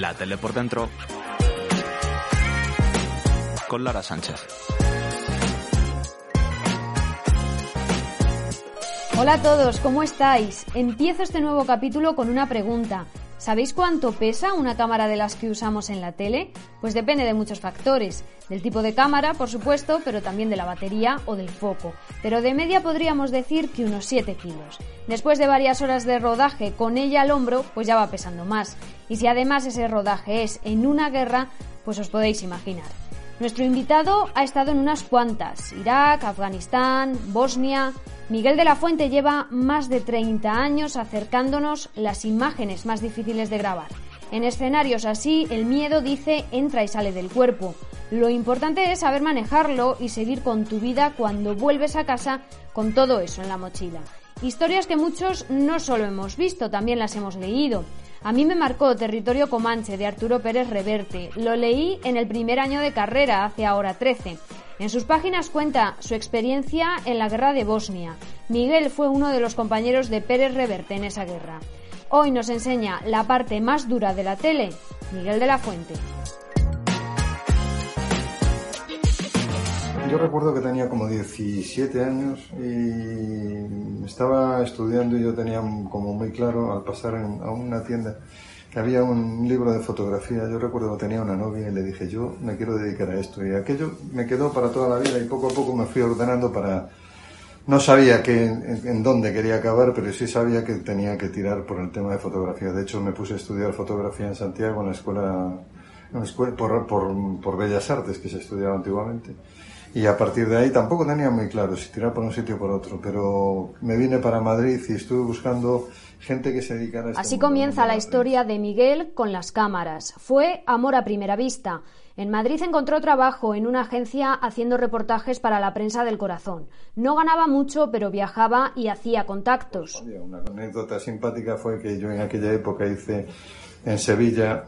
La tele por dentro con Lara Sánchez. Hola a todos, ¿cómo estáis? Empiezo este nuevo capítulo con una pregunta. ¿Sabéis cuánto pesa una cámara de las que usamos en la tele? Pues depende de muchos factores, del tipo de cámara, por supuesto, pero también de la batería o del foco. Pero de media podríamos decir que unos 7 kilos. Después de varias horas de rodaje con ella al hombro, pues ya va pesando más. Y si además ese rodaje es en una guerra, pues os podéis imaginar. Nuestro invitado ha estado en unas cuantas, Irak, Afganistán, Bosnia, Miguel de la Fuente lleva más de 30 años acercándonos las imágenes más difíciles de grabar. En escenarios así, el miedo dice entra y sale del cuerpo. Lo importante es saber manejarlo y seguir con tu vida cuando vuelves a casa con todo eso en la mochila. Historias que muchos no solo hemos visto, también las hemos leído. A mí me marcó Territorio Comanche de Arturo Pérez Reverte. Lo leí en el primer año de carrera, hace ahora 13. En sus páginas cuenta su experiencia en la guerra de Bosnia. Miguel fue uno de los compañeros de Pérez Reverte en esa guerra. Hoy nos enseña la parte más dura de la tele, Miguel de la Fuente. Yo recuerdo que tenía como 17 años y estaba estudiando y yo tenía como muy claro al pasar a una tienda que había un libro de fotografía. Yo recuerdo que tenía una novia y le dije, yo me quiero dedicar a esto. Y aquello me quedó para toda la vida y poco a poco me fui ordenando para... No sabía que, en, dónde quería acabar, pero sí sabía que tenía que tirar por el tema de fotografía. De hecho, me puse a estudiar fotografía en Santiago, en la escuela, por, por, por Bellas Artes, que se estudiaba antiguamente. Y a partir de ahí tampoco tenía muy claro si tirar por un sitio o por otro, pero me vine para Madrid y estuve buscando gente que se dedicara a este Así comienza la historia de Miguel con las cámaras. Fue amor a primera vista. En Madrid encontró trabajo en una agencia haciendo reportajes para la prensa del corazón. No ganaba mucho, pero viajaba y hacía contactos. Una anécdota simpática fue que yo en aquella época hice en Sevilla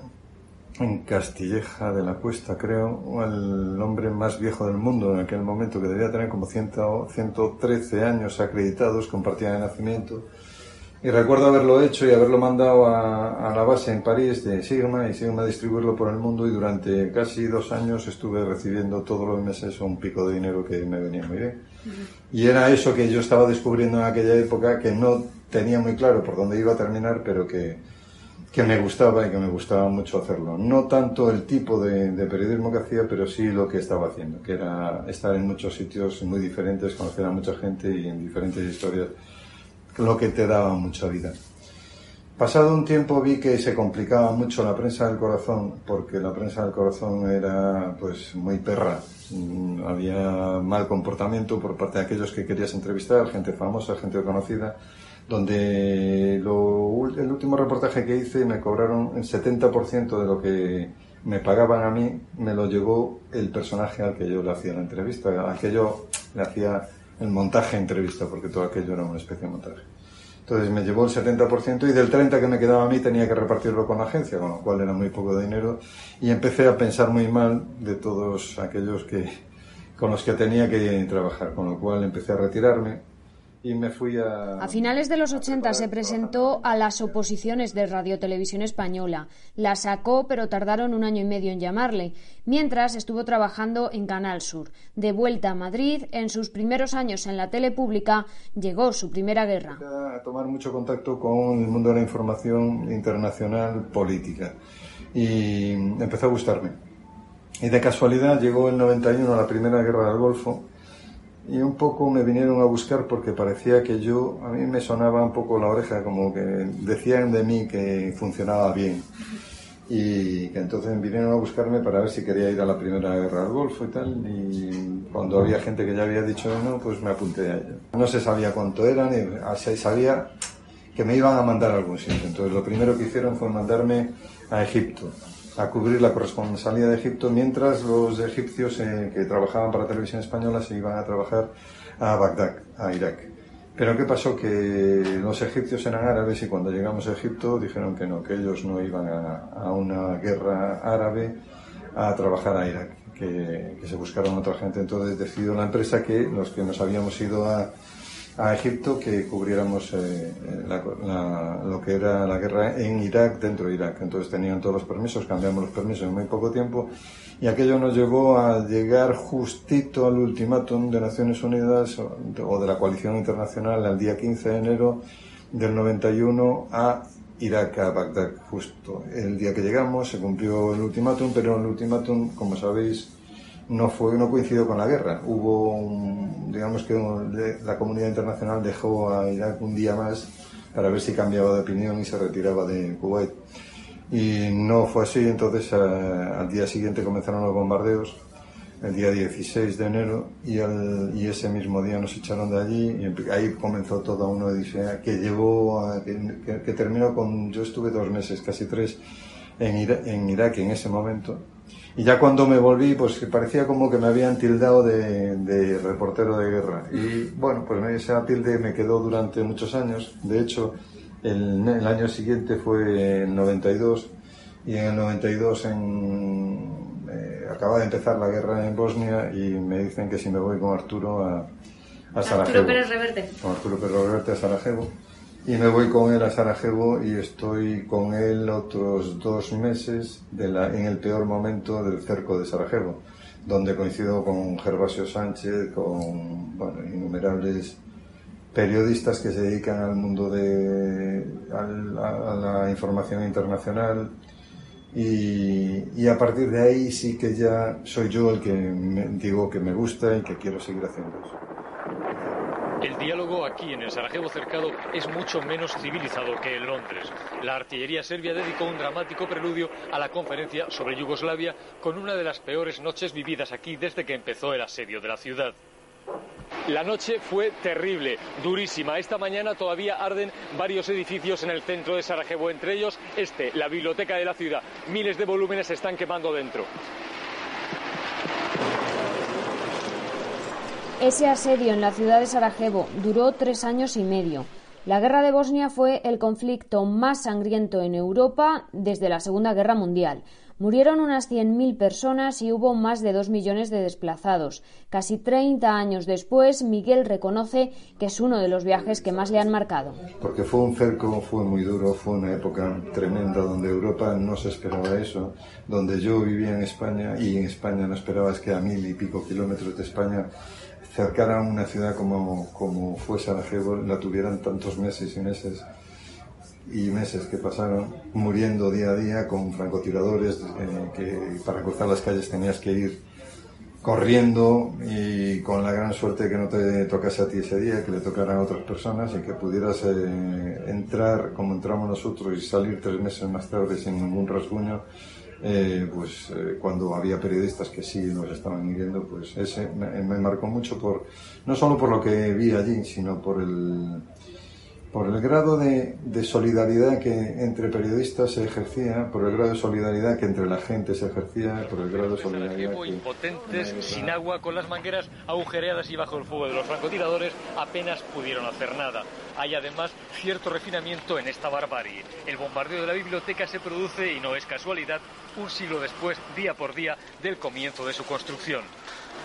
en Castilleja de la Cuesta, creo, el hombre más viejo del mundo en aquel momento, que debía tener como 113 años acreditados con partida de nacimiento. Y recuerdo haberlo hecho y haberlo mandado a, la base en París de Sigma y Sigma distribuirlo por el mundo y durante casi dos años estuve recibiendo todos los meses un pico de dinero que me venía muy bien. Y era eso que yo estaba descubriendo en aquella época que no tenía muy claro por dónde iba a terminar, pero que, que me gustaba y que me gustaba mucho hacerlo. No tanto el tipo de, periodismo que hacía, pero sí lo que estaba haciendo, que era estar en muchos sitios muy diferentes, conocer a mucha gente y en diferentes historias, lo que te daba mucha vida. Pasado un tiempo vi que se complicaba mucho la prensa del corazón, porque la prensa del corazón era pues muy perra. Mm, había mal comportamiento por parte de aquellos que querías entrevistar, gente famosa, gente conocida donde lo, el último reportaje que hice me cobraron el 70% de lo que me pagaban a mí, me lo llevó el personaje al que yo le hacía la entrevista, al que yo le hacía el montaje entrevista, porque todo aquello era una especie de montaje. Entonces me llevó el 70% y del 30% que me quedaba a mí tenía que repartirlo con la agencia, con lo cual era muy poco dinero y empecé a pensar muy mal de todos aquellos que, con los que tenía que trabajar, con lo cual empecé a retirarme y me fui a... A finales de los 80 se presentó a las oposiciones de Radio Televisión Española. La sacó, pero tardaron un año y medio en llamarle. Mientras estuvo trabajando en Canal Sur. De vuelta a Madrid, en sus primeros años en la tele pública, llegó su primera guerra. A tomar mucho contacto con el mundo de la información internacional política. Y empezó a gustarme. Y de casualidad llegó el 91 la primera guerra del Golfo y un poco me vinieron a buscar porque parecía que yo, a mí me sonaba un poco la oreja, como que decían de mí que funcionaba bien. Y que entonces vinieron a buscarme para ver si quería ir a la primera guerra del Golfo y tal. Y cuando había gente que ya había dicho no, pues me apunté a ello. No se sabía cuánto eran, se sabía que me iban a mandar a algún sitio. Entonces lo primero que hicieron fue mandarme a Egipto a cubrir la corresponsalía de Egipto, mientras los egipcios eh, que trabajaban para televisión española se iban a trabajar a Bagdad, a Irak. Pero ¿qué pasó? Que los egipcios eran árabes y cuando llegamos a Egipto dijeron que no, que ellos no iban a, una guerra árabe a trabajar a Irak, que, que, se buscaron otra gente. Entonces decidió la empresa que los que nos habíamos ido a, a Egipto que cubriéramos eh, lo que era la guerra en Irak, dentro de Irak. Entonces tenían todos los permisos, cambiamos los permisos en muy poco tiempo y aquello nos llevó a llegar justito al ultimátum de Naciones Unidas o de la coalición internacional al día 15 de enero del 91 a Irak, a Bagdad, justo. El día que llegamos se cumplió el ultimátum, pero el ultimátum, como sabéis, no fue no coincidió con la guerra. Hubo, digamos que la comunidad internacional dejó a Irak un día más para ver si cambiaba de opinión y se retiraba de Kuwait. Y no fue así, entonces al día siguiente comenzaron los bombardeos, el día 16 de enero, y, y ese mismo día nos echaron de allí, y ahí comenzó toda una odisea que llevó, a, que, terminó con, yo estuve dos meses, casi tres, en, en Irak en ese momento, y ya cuando me volví, pues parecía como que me habían tildado de, reportero de guerra. Y bueno, pues esa tilde me quedó durante muchos años. De hecho, el, el año siguiente fue en 92 y en el 92 en, eh, acaba de empezar la guerra en Bosnia y me dicen que si me voy con Arturo a, a Sarajevo. Arturo Pérez Reverte. Con Arturo Pérez Reverte a Sarajevo y me voy con él a Sarajevo y estoy con él otros dos meses en el peor momento del cerco de Sarajevo, donde coincido con Gervasio Sánchez, con innumerables periodistas que se dedican al mundo de la información internacional y, y, a partir de ahí sí que ya soy yo el que digo que me gusta y que quiero seguir haciendo eso. El diálogo aquí en el Sarajevo cercado es mucho menos civilizado que en Londres. La artillería serbia dedicó un dramático preludio a la conferencia sobre Yugoslavia con una de las peores noches vividas aquí desde que empezó el asedio de la ciudad. La noche fue terrible, durísima. Esta mañana todavía arden varios edificios en el centro de Sarajevo, entre ellos este, la biblioteca de la ciudad. Miles de volúmenes se están quemando dentro. Ese asedio en la ciudad de Sarajevo duró tres años y medio. La guerra de Bosnia fue el conflicto más sangriento en Europa desde la Segunda Guerra Mundial. Murieron unas 100.000 personas y hubo más de dos millones de desplazados. Casi 30 años después, Miguel reconoce que es uno de los viajes que más le han marcado. Porque fue un cerco, fue muy duro, fue una época tremenda donde Europa no se esperaba eso, donde yo vivía en España y en España no esperabas que a mil y pico kilómetros de España cercar a una ciudad como, como fue Sarajevo la tuvieran tantos meses y meses y meses que pasaron muriendo día a día con francotiradores eh, que para cruzar las calles tenías que ir corriendo y con la gran suerte que no te tocase a ti ese día, que le tocaran a otras personas y que pudieras eh, entrar como entramos nosotros y salir tres meses más tarde sin ningún rasguño eh, pues eh, cuando había periodistas que sí nos estaban hiriendo, pues ese me, me, marcó mucho por no solo por lo que vi allí, sino por el por el grado de, de, solidaridad que entre periodistas se ejercía, por el grado de solidaridad que entre la gente se ejercía, por el grado de solidaridad. Que... impotentes, sin agua, con las mangueras agujereadas y bajo el fuego de los francotiradores, apenas pudieron hacer nada. Hay además cierto refinamiento en esta barbarie. El bombardeo de la biblioteca se produce, y no es casualidad, un siglo después, día por día, del comienzo de su construcción.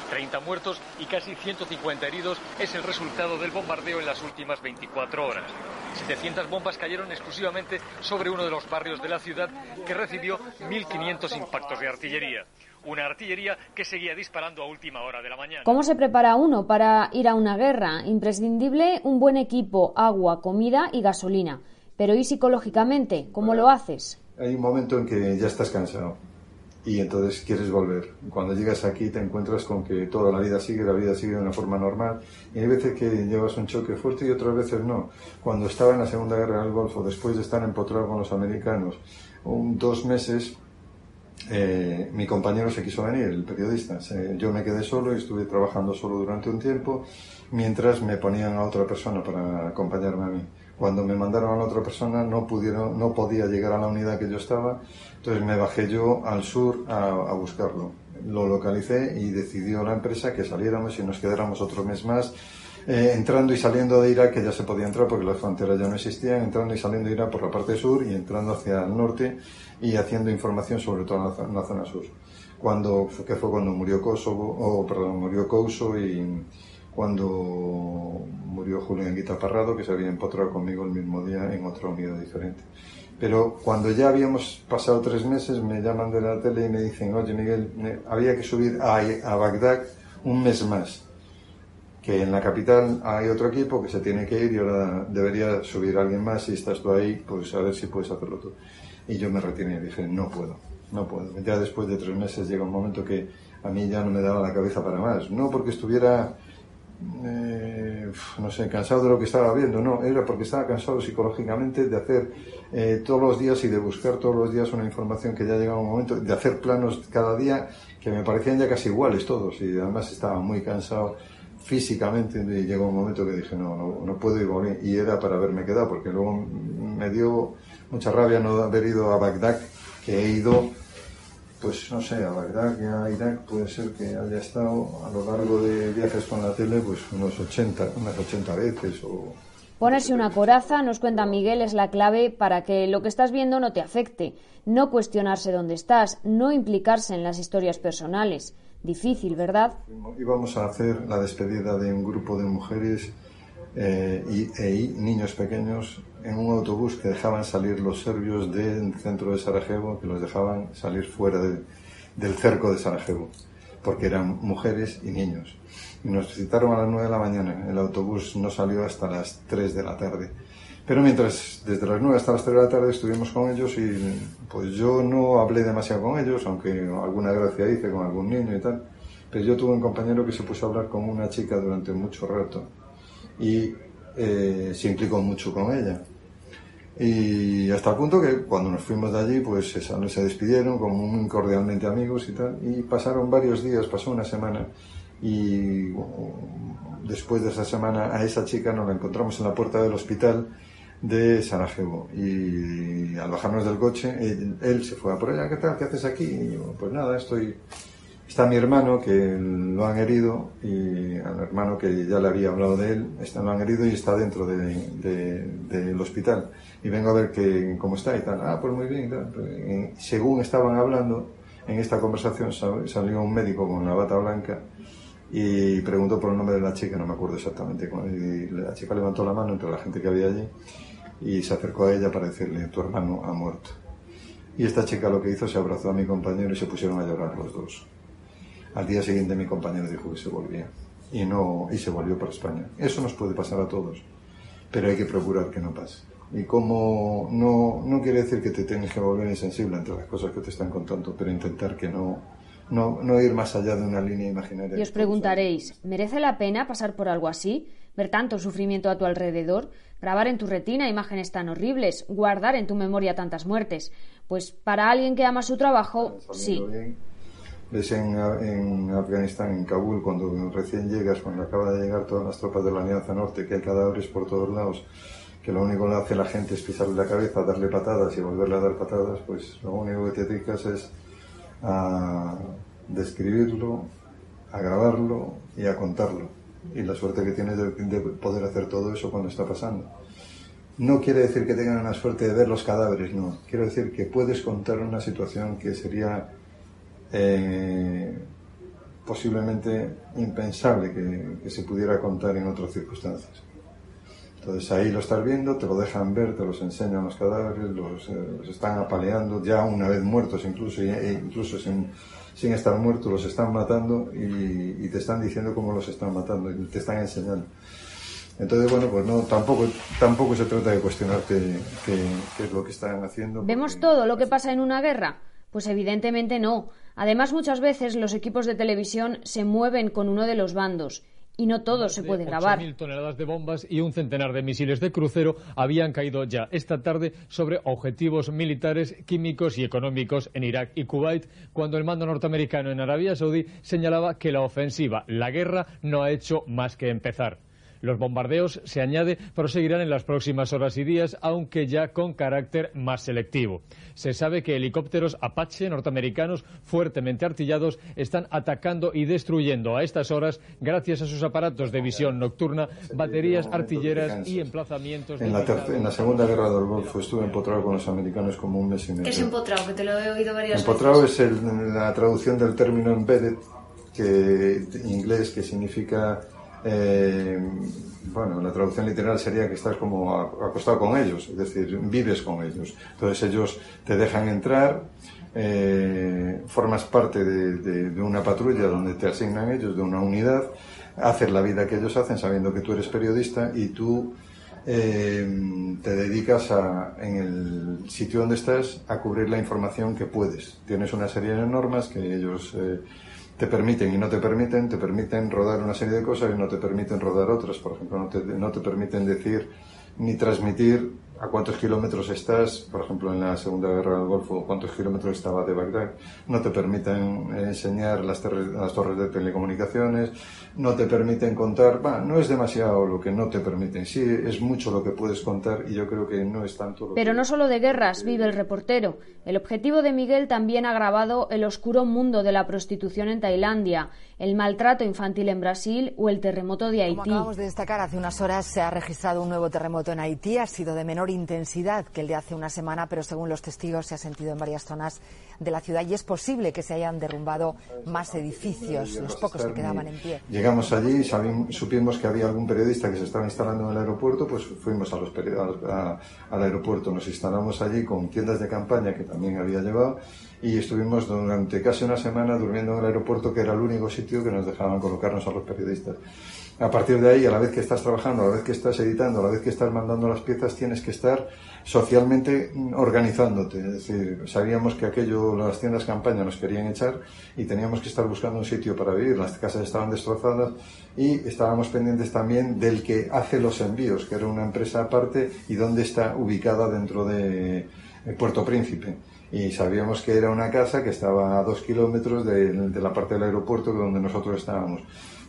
30 muertos y casi 150 heridos es el resultado del bombardeo en las últimas 24 horas. 700 bombas cayeron exclusivamente sobre uno de los barrios de la ciudad que recibió 1.500 impactos de artillería. Una artillería que seguía disparando a última hora de la mañana. ¿Cómo se prepara uno para ir a una guerra? Imprescindible un buen equipo, agua, comida y gasolina. Pero ¿y psicológicamente? ¿Cómo lo haces? Hay un momento en que ya estás cansado y entonces quieres volver. Cuando llegas aquí te encuentras con que toda la vida sigue, la vida sigue de una forma normal y hay veces que llevas un choque fuerte y otras veces no. Cuando estaba en la Segunda Guerra del Golfo, después de estar empotrado con los americanos, un, dos meses, eh, mi compañero se quiso venir, el periodista. yo me quedé solo y estuve trabajando solo durante un tiempo mientras me ponían a otra persona para acompañarme a mí. Cuando me mandaron a otra persona no pudieron, no podía llegar a la unidad que yo estaba, entonces me bajé yo al sur a, buscarlo. Lo localicé y decidió la empresa que saliéramos y nos quedáramos otro mes más. Eh, entrando y saliendo de Irak, que ya se podía entrar porque las fronteras ya no existían, entrando y saliendo de Irak por la parte sur y entrando hacia el norte y haciendo información sobre toda la, la zona sur. Cuando, que fue cuando murió Kosovo, o perdón, murió Kosovo y, cuando murió Julián Guita Parrado, que se había empotrado conmigo el mismo día en otra unidad diferente. Pero cuando ya habíamos pasado tres meses, me llaman de la tele y me dicen, oye Miguel, había que subir a, a Bagdad un mes más que en la capital hay otro equipo que se tiene que ir y ahora debería subir alguien más. Si estás tú ahí, pues a ver si puedes hacerlo tú. Y yo me retiré y dije, no puedo, no puedo. Ya después de tres meses llega un momento que a mí ya no me daba la cabeza para más. No porque estuviera, eh, no sé, cansado de lo que estaba viendo, no, era porque estaba cansado psicológicamente de hacer eh, todos los días y de buscar todos los días una información que ya llegaba un momento, de hacer planos cada día que me parecían ya casi iguales todos y además estaba muy cansado físicamente y llegó un momento que dije, no, no, no puedo ir Y era para haberme quedado, porque luego me dio mucha rabia no haber ido a Bagdad, que he ido, pues no sé, a Bagdad y a Irak puede ser que haya estado a lo largo de viajes con la tele, pues unos 80, unas 80 veces o... Ponerse una coraza, nos cuenta Miguel, es la clave para que lo que estás viendo no te afecte. No cuestionarse dónde estás, no implicarse en las historias personales. Difícil, ¿verdad? Íbamos a hacer la despedida de un grupo de mujeres eh, y, e, niños pequeños en un autobús que dejaban salir los serbios del centro de Sarajevo, que los dejaban salir fuera del cerco de Sarajevo, porque eran mujeres y niños. Y nos citaron a las 9 de la mañana. El autobús no salió hasta las 3 de la tarde. Pero mientras, desde las 9 hasta las 3 de la tarde estuvimos con ellos y pues yo no hablé demasiado con ellos, aunque alguna gracia hice con algún niño y tal. Pero yo tuve un compañero que se puso a hablar con una chica durante mucho rato y eh, se implicó mucho con ella. Y hasta el punto que cuando nos fuimos de allí, pues se, se despidieron como muy cordialmente amigos y tal. Y pasaron varios días, pasó una semana. Y después de esa semana a esa chica nos la encontramos en la puerta del hospital de Sarajevo. Y al bajarnos del coche, él, se fue a por ella, ¿qué tal? ¿Qué haces aquí? Y yo, pues nada, estoy... Está mi hermano que lo han herido y al hermano que ya le había hablado de él, está, lo han herido y está dentro del de, hospital. Y vengo a ver que, cómo está y tal. Ah, pues muy bien. Según estaban hablando en esta conversación, salió un médico con la bata blanca y preguntó por el nombre de la chica, no me acuerdo exactamente. Y la chica levantó la mano entre la gente que había allí y se acercó a ella para decirle, tu hermano ha muerto. Y esta chica lo que hizo, se abrazó a mi compañero y se pusieron a llorar los dos. Al día siguiente mi compañero dijo que se volvía y, no, y se volvió para España. Eso nos puede pasar a todos, pero hay que procurar que no pase. Y como no, no quiere decir que te tengas que volver insensible entre las cosas que te están contando, pero intentar que no, no, no ir más allá de una línea imaginaria. Y os preguntaréis, ¿merece la pena pasar por algo así? ¿Ver tanto sufrimiento a tu alrededor? grabar en tu retina imágenes tan horribles, guardar en tu memoria tantas muertes. Pues para alguien que ama su trabajo, sí. Ves en, en, Afganistán, en Kabul, cuando recién llegas, cuando acaba de llegar todas las tropas de la Alianza Norte, que hay cadáveres por todos lados, que lo único que hace la gente es pisarle la cabeza, darle patadas y volverle a dar patadas, pues lo único que te dedicas es a describirlo, a grabarlo y a contarlo y la suerte que tienes de, poder hacer todo eso cuando está pasando. No quiere decir que tengan la suerte de ver los cadáveres, no. Quiero decir que puedes contar una situación que sería eh, posiblemente impensable que, se pudiera contar en otras circunstancias. Entonces ahí lo estás viendo, te lo dejan ver, te los enseñan los cadáveres, los, eh, están apaleando, ya una vez muertos incluso, e incluso sin, sin estar muertos, los están matando y, te están diciendo cómo los están matando y te están enseñando. Entonces, bueno, pues no, tampoco, tampoco se trata de cuestionarte qué, es lo que están haciendo. ¿Vemos todo lo que pasa en una guerra? Pues evidentemente no. Además, muchas veces los equipos de televisión se mueven con uno de los bandos y no todo se puede grabar. Mil toneladas de bombas y un centenar de misiles de crucero habían caído ya esta tarde sobre objetivos militares, químicos y económicos en Irak y Kuwait, cuando el mando norteamericano en Arabia Saudí señalaba que la ofensiva, la guerra, no ha hecho más que empezar. Los bombardeos, se añade, proseguirán en las próximas horas y días, aunque ya con carácter más selectivo. Se sabe que helicópteros Apache norteamericanos fuertemente artillados están atacando y destruyendo a estas horas, gracias a sus aparatos de visión nocturna, baterías artilleras y emplazamientos. En la, en la Segunda Guerra del Golfo estuve empotrado con los americanos como un mes y medio. ¿Qué es empotrado? Que te lo he oído varias empotrado veces. Empotrado es la traducción del término embedded, que, en inglés, que significa eh, bueno, la traducción literal sería que estás como acostado con ellos, es decir, vives con ellos. Entonces ellos te dejan entrar, eh, formas parte de, una patrulla donde te asignan ellos, de una unidad, haces la vida que ellos hacen sabiendo que tú eres periodista y tú eh, te dedicas a, en el sitio donde estás a cubrir la información que puedes. Tienes una serie de normas que ellos te permiten y no te permiten, te permiten rodar una serie de cosas y no te permiten rodar otras. Por ejemplo, no te, no te permiten decir ni transmitir a cuántos kilómetros estás, por ejemplo, en la Segunda Guerra del Golfo, cuántos kilómetros estaba de Bagdad, no te permiten enseñar las, las torres de telecomunicaciones, no te permiten contar, no es demasiado lo que no te permiten, sí es mucho lo que puedes contar y yo creo que no es tanto lo Pero no solo de guerras vive el reportero. El objetivo de Miguel también ha grabado el oscuro mundo de la prostitución en Tailandia, el maltrato infantil en Brasil o el terremoto de Haití. Como acabamos de destacar, hace unas horas se ha registrado un nuevo terremoto en Haití, ha sido de menor intensidad que el de hace una semana, pero según los testigos se ha sentido en varias zonas de la ciudad y es posible que se hayan derrumbado más edificios, los pocos que quedaban en pie. Llegamos allí, supimos que había algún periodista que se estaba instalando en el aeropuerto, pues fuimos a los al aeropuerto, nos instalamos allí con tiendas de campaña que también había llevado y estuvimos durante casi una semana durmiendo en el aeropuerto, que era el único sitio que nos dejaban colocarnos a los periodistas. A partir de ahí, a la vez que estás trabajando, a la vez que estás editando, a la vez que estás mandando las piezas, tienes que estar socialmente organizándote. Es decir, sabíamos que aquello, las tiendas campaña nos querían echar y teníamos que estar buscando un sitio para vivir. Las casas estaban destrozadas y estábamos pendientes también del que hace los envíos, que era una empresa aparte y dónde está ubicada dentro de Puerto Príncipe y sabíamos que era una casa que estaba a dos kilómetros de, la parte del aeropuerto donde nosotros estábamos.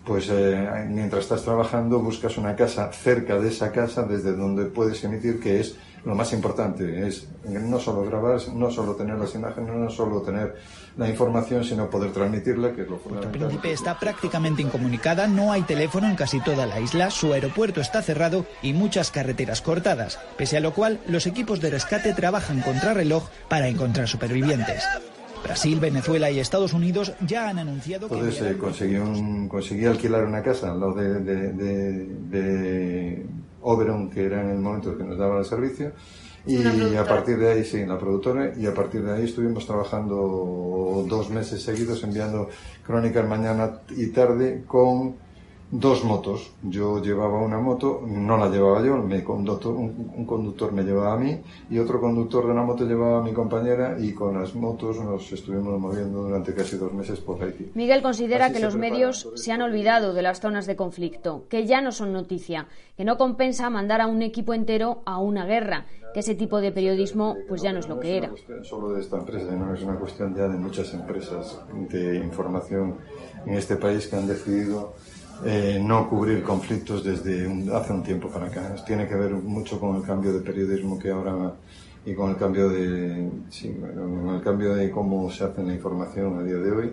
Pues eh, mientras estás trabajando buscas una casa cerca de esa casa desde donde puedes emitir, que es lo más importante es no solo grabar, no solo tener las imágenes, no solo tener la información, sino poder transmitirla, que es lo fundamental. El Príncipe está prácticamente incomunicada, no hay teléfono en casi toda la isla, su aeropuerto está cerrado y muchas carreteras cortadas, pese a lo cual los equipos de rescate trabajan contra reloj para encontrar supervivientes. Brasil, Venezuela y Estados Unidos ya han anunciado que... Entonces eh, conseguí, alquilar una casa al lado de, de Oberon, que era en el momento que nos daba el servicio. Y a partir de ahí, sí, la productora, y a partir de ahí estuvimos trabajando dos meses seguidos enviando crónicas mañana y tarde con dos motos. Yo llevaba una moto, no la llevaba yo, me conductor, un, conductor me llevaba a mí y otro conductor de una moto llevaba a mi compañera y con las motos nos estuvimos moviendo durante casi dos meses por Haití. Miguel considera que los medios se han olvidado de las zonas de conflicto, que ya no son noticia, que no compensa mandar a un equipo entero a una guerra, que ese tipo de periodismo pues ya no es lo que era. Solo de esta empresa, no es una cuestión ya de muchas empresas de información en este país que han decidido eh, no cubrir conflictos desde hace un tiempo para acá. Tiene que ver mucho con el cambio de periodismo que ahora y con el cambio de con el cambio de cómo se hace la información a día de hoy,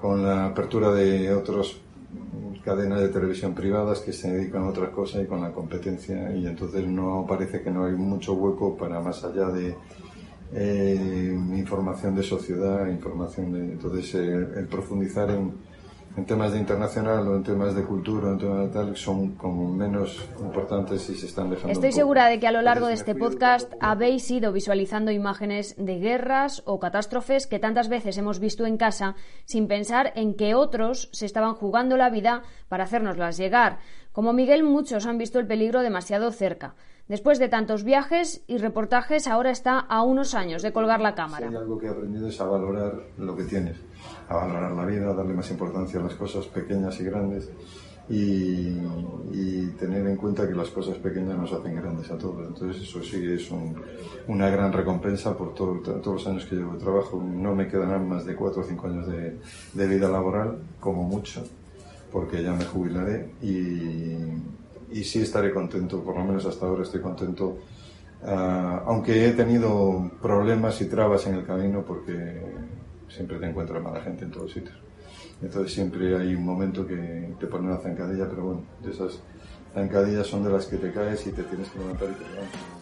con la apertura de otras cadenas de televisión privadas que se dedican a otras cosas y con la competencia y entonces no parece que no hay mucho hueco para más allá de eh, información de sociedad, información de entonces el profundizar en en temas de internacional o en temas de cultura en temas de tal son como menos importantes y se están dejando. Estoy segura de que a lo largo de este podcast habéis ido visualizando imágenes de guerras o catástrofes que tantas veces hemos visto en casa sin pensar en que otros se estaban jugando la vida para hacernoslas llegar. Como Miguel, muchos han visto el peligro demasiado cerca. Después de tantos viajes y reportajes, ahora está a unos años de colgar la cámara. Si hay algo que he aprendido es a valorar lo que tienes a valorar la vida, darle más importancia a las cosas pequeñas y grandes y, tener en cuenta que las cosas pequeñas nos hacen grandes a todos. Entonces eso sí es una gran recompensa por todos los años que llevo de trabajo. No me quedarán más de cuatro o cinco años de, vida laboral, como mucho, porque ya me jubilaré y, y sí estaré contento, por lo menos hasta ahora estoy contento. Ah, aunque he tenido problemas y trabas en el camino porque siempre te encuentras mala gente en todos sitios. Entonces siempre hay un momento que te pone una zancadilla, pero bueno, de esas zancadillas son de las que te caes y te tienes que levantar y te levantas.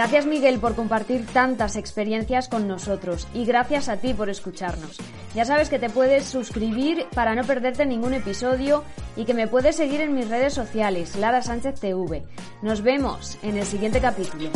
Gracias Miguel por compartir tantas experiencias con nosotros y gracias a ti por escucharnos. Ya sabes que te puedes suscribir para no perderte ningún episodio y que me puedes seguir en mis redes sociales, Lara Sánchez TV. Nos vemos en el siguiente capítulo.